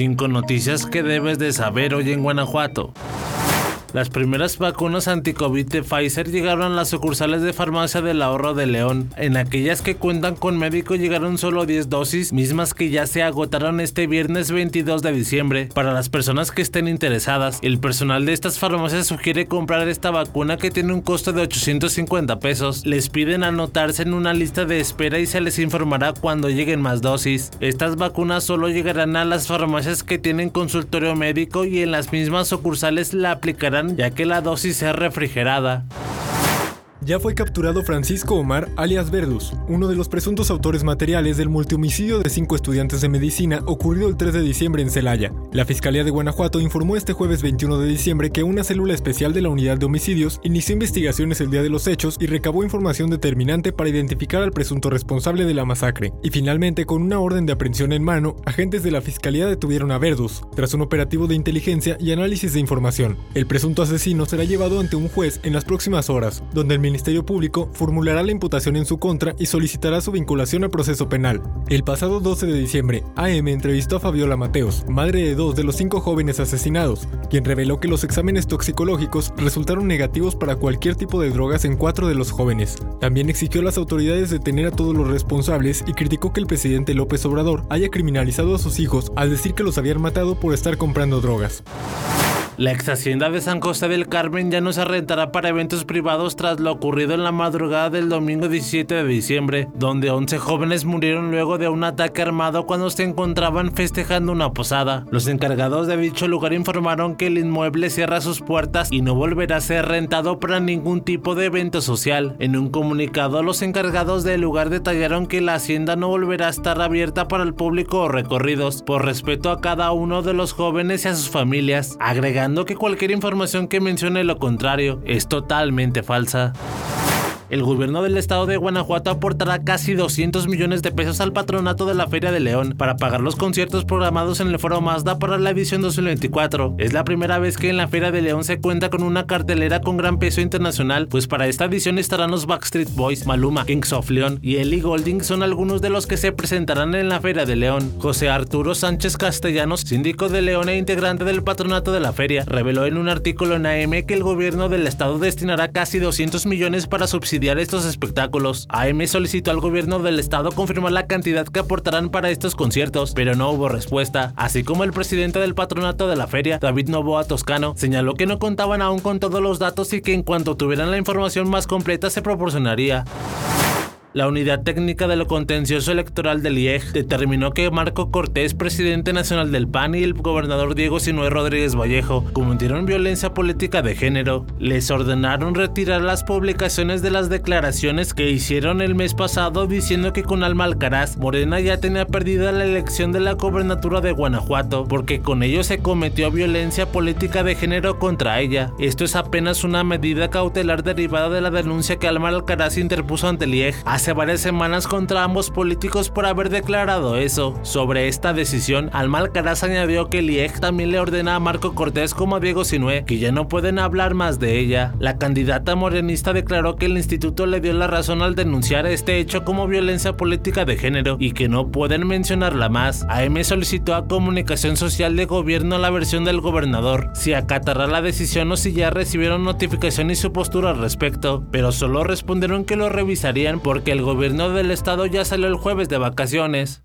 5 noticias que debes de saber hoy en Guanajuato. Las primeras vacunas anti-COVID de Pfizer llegaron a las sucursales de farmacia del ahorro de León. En aquellas que cuentan con médico llegaron solo 10 dosis, mismas que ya se agotaron este viernes 22 de diciembre. Para las personas que estén interesadas, el personal de estas farmacias sugiere comprar esta vacuna que tiene un costo de 850 pesos. Les piden anotarse en una lista de espera y se les informará cuando lleguen más dosis. Estas vacunas solo llegarán a las farmacias que tienen consultorio médico y en las mismas sucursales la aplicarán ya que la dosis es refrigerada. Ya fue capturado Francisco Omar, alias Verdus, uno de los presuntos autores materiales del multihomicidio de cinco estudiantes de medicina ocurrido el 3 de diciembre en Celaya. La Fiscalía de Guanajuato informó este jueves 21 de diciembre que una célula especial de la Unidad de Homicidios inició investigaciones el día de los hechos y recabó información determinante para identificar al presunto responsable de la masacre. Y finalmente, con una orden de aprehensión en mano, agentes de la Fiscalía detuvieron a Verdus, tras un operativo de inteligencia y análisis de información. El presunto asesino será llevado ante un juez en las próximas horas, donde el Ministerio Público formulará la imputación en su contra y solicitará su vinculación al proceso penal. El pasado 12 de diciembre, AM entrevistó a Fabiola Mateos, madre de dos de los cinco jóvenes asesinados, quien reveló que los exámenes toxicológicos resultaron negativos para cualquier tipo de drogas en cuatro de los jóvenes. También exigió a las autoridades detener a todos los responsables y criticó que el presidente López Obrador haya criminalizado a sus hijos al decir que los habían matado por estar comprando drogas. La ex hacienda de San José del Carmen ya no se rentará para eventos privados tras lo ocurrido en la madrugada del domingo 17 de diciembre, donde 11 jóvenes murieron luego de un ataque armado cuando se encontraban festejando una posada. Los encargados de dicho lugar informaron que el inmueble cierra sus puertas y no volverá a ser rentado para ningún tipo de evento social. En un comunicado, los encargados del lugar detallaron que la hacienda no volverá a estar abierta para el público o recorridos, por respeto a cada uno de los jóvenes y a sus familias, agregando que cualquier información que mencione lo contrario es totalmente falsa el gobierno del estado de Guanajuato aportará casi 200 millones de pesos al patronato de la Feria de León para pagar los conciertos programados en el Foro Mazda para la edición 2024. Es la primera vez que en la Feria de León se cuenta con una cartelera con gran peso internacional, pues para esta edición estarán los Backstreet Boys, Maluma, Kings of León y Ellie Golding son algunos de los que se presentarán en la Feria de León. José Arturo Sánchez Castellanos, síndico de León e integrante del patronato de la feria, reveló en un artículo en AM que el gobierno del estado destinará casi 200 millones para subsidiar estos espectáculos. AM solicitó al gobierno del estado confirmar la cantidad que aportarán para estos conciertos, pero no hubo respuesta, así como el presidente del patronato de la feria, David Novoa Toscano, señaló que no contaban aún con todos los datos y que en cuanto tuvieran la información más completa se proporcionaría. La Unidad Técnica de lo Contencioso Electoral del IEG determinó que Marco Cortés, presidente nacional del PAN, y el gobernador Diego Sinue Rodríguez Vallejo cometieron violencia política de género. Les ordenaron retirar las publicaciones de las declaraciones que hicieron el mes pasado diciendo que con Alma Alcaraz, Morena ya tenía perdida la elección de la gobernatura de Guanajuato, porque con ello se cometió violencia política de género contra ella. Esto es apenas una medida cautelar derivada de la denuncia que Alma Alcaraz interpuso ante el IEG hace varias semanas contra ambos políticos por haber declarado eso. Sobre esta decisión, Alma Alcaraz añadió que el IEG también le ordena a Marco Cortés como a Diego Sinue que ya no pueden hablar más de ella. La candidata morenista declaró que el instituto le dio la razón al denunciar este hecho como violencia política de género y que no pueden mencionarla más. AM solicitó a Comunicación Social de Gobierno la versión del gobernador, si acatará la decisión o si ya recibieron notificación y su postura al respecto, pero solo respondieron que lo revisarían porque el gobierno del estado ya salió el jueves de vacaciones.